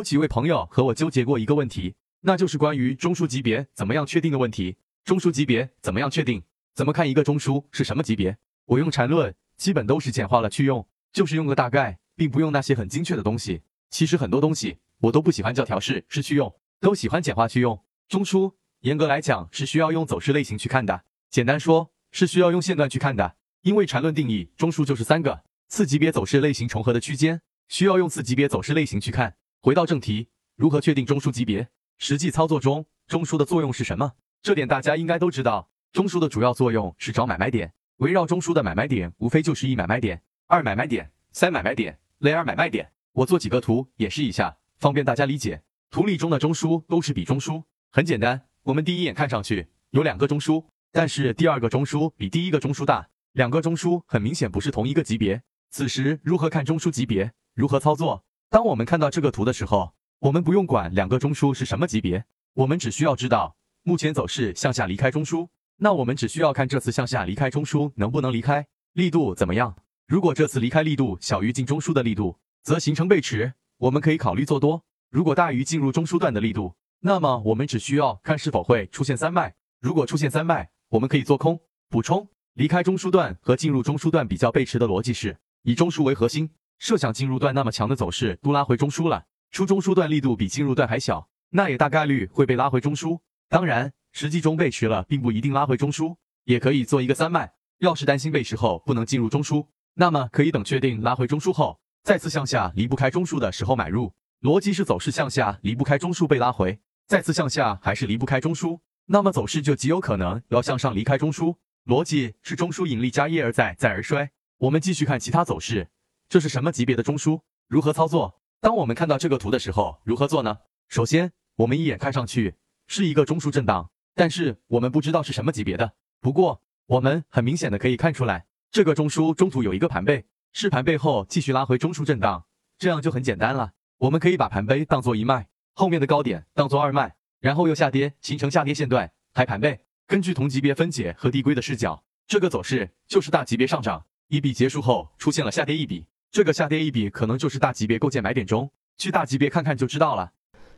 有几位朋友和我纠结过一个问题，那就是关于中枢级别怎么样确定的问题。中枢级别怎么样确定？怎么看一个中枢是什么级别？我用缠论，基本都是简化了去用，就是用个大概，并不用那些很精确的东西。其实很多东西我都不喜欢叫条式是去用，都喜欢简化去用。中枢严格来讲是需要用走势类型去看的，简单说是需要用线段去看的。因为缠论定义中枢就是三个次级别走势类型重合的区间，需要用次级别走势类型去看。回到正题，如何确定中枢级别？实际操作中，中枢的作用是什么？这点大家应该都知道。中枢的主要作用是找买卖点，围绕中枢的买卖点，无非就是一买卖点、二买卖点、三买卖点、类二买卖点。我做几个图演示一下，方便大家理解。图例中的中枢都是比中枢，很简单。我们第一眼看上去有两个中枢，但是第二个中枢比第一个中枢大，两个中枢很明显不是同一个级别。此时如何看中枢级别？如何操作？当我们看到这个图的时候，我们不用管两个中枢是什么级别，我们只需要知道目前走势向下离开中枢。那我们只需要看这次向下离开中枢能不能离开，力度怎么样。如果这次离开力度小于进中枢的力度，则形成背驰，我们可以考虑做多；如果大于进入中枢段的力度，那么我们只需要看是否会出现三脉。如果出现三脉，我们可以做空。补充：离开中枢段和进入中枢段比较背驰的逻辑是以中枢为核心，设想进入段那么强的走势都拉回中枢了，出中枢段力度比进入段还小，那也大概率会被拉回中枢。当然。实际中背驰了，并不一定拉回中枢，也可以做一个三脉。要是担心背驰后不能进入中枢，那么可以等确定拉回中枢后，再次向下离不开中枢的时候买入。逻辑是走势向下离不开中枢被拉回，再次向下还是离不开中枢，那么走势就极有可能要向上离开中枢。逻辑是中枢引力加一而再再而衰。我们继续看其他走势，这是什么级别的中枢？如何操作？当我们看到这个图的时候，如何做呢？首先，我们一眼看上去是一个中枢震荡。但是我们不知道是什么级别的。不过我们很明显的可以看出来，这个中枢中途有一个盘背，是盘背后继续拉回中枢震荡，这样就很简单了。我们可以把盘背当做一脉，后面的高点当做二脉，然后又下跌形成下跌线段，还盘背。根据同级别分解和递归的视角，这个走势就是大级别上涨，一笔结束后出现了下跌一笔，这个下跌一笔可能就是大级别构建买点中，去大级别看看就知道了。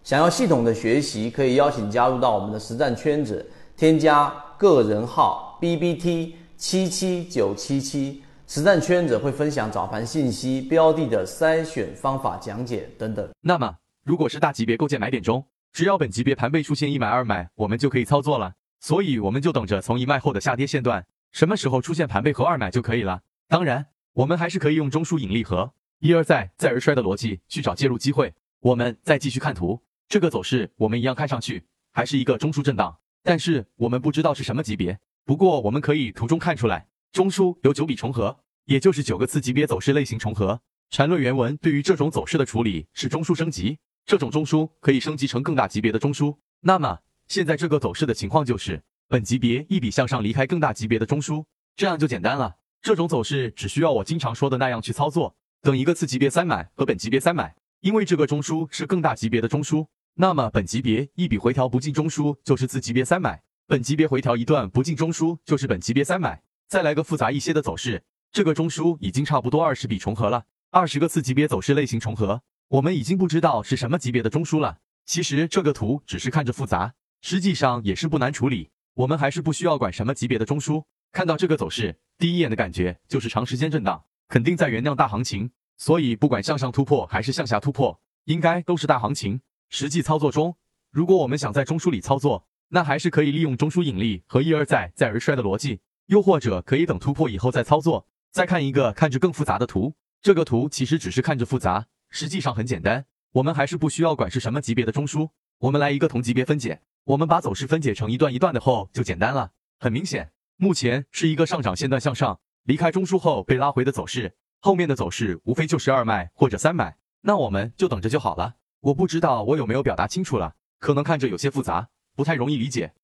想要系统的学习，可以邀请加入到我们的实战圈子，添加个人号 B B T 七七九七七，实战圈子会分享早盘信息、标的的筛选方法讲解等等。那么，如果是大级别构建买点中，只要本级别盘背出现一买二买，我们就可以操作了。所以我们就等着从一卖后的下跌线段，什么时候出现盘背和二买就可以了。当然，我们还是可以用中枢引力和一而再再而衰的逻辑去找介入机会。我们再继续看图。这个走势我们一样看上去还是一个中枢震荡，但是我们不知道是什么级别。不过我们可以图中看出来，中枢有九笔重合，也就是九个次级别走势类型重合。缠论原文对于这种走势的处理是中枢升级，这种中枢可以升级成更大级别的中枢。那么现在这个走势的情况就是本级别一笔向上离开更大级别的中枢，这样就简单了。这种走势只需要我经常说的那样去操作，等一个次级别三买和本级别三买，因为这个中枢是更大级别的中枢。那么本级别一笔回调不进中枢就是次级别三买，本级别回调一段不进中枢就是本级别三买。再来个复杂一些的走势，这个中枢已经差不多二十笔重合了，二十个次级别走势类型重合，我们已经不知道是什么级别的中枢了。其实这个图只是看着复杂，实际上也是不难处理，我们还是不需要管什么级别的中枢。看到这个走势，第一眼的感觉就是长时间震荡，肯定在原谅大行情，所以不管向上突破还是向下突破，应该都是大行情。实际操作中，如果我们想在中枢里操作，那还是可以利用中枢引力和一而再再而衰的逻辑，又或者可以等突破以后再操作。再看一个看着更复杂的图，这个图其实只是看着复杂，实际上很简单。我们还是不需要管是什么级别的中枢，我们来一个同级别分解。我们把走势分解成一段一段的后就简单了。很明显，目前是一个上涨线段向上离开中枢后被拉回的走势，后面的走势无非就是二卖或者三买，那我们就等着就好了。我不知道我有没有表达清楚了，可能看着有些复杂，不太容易理解。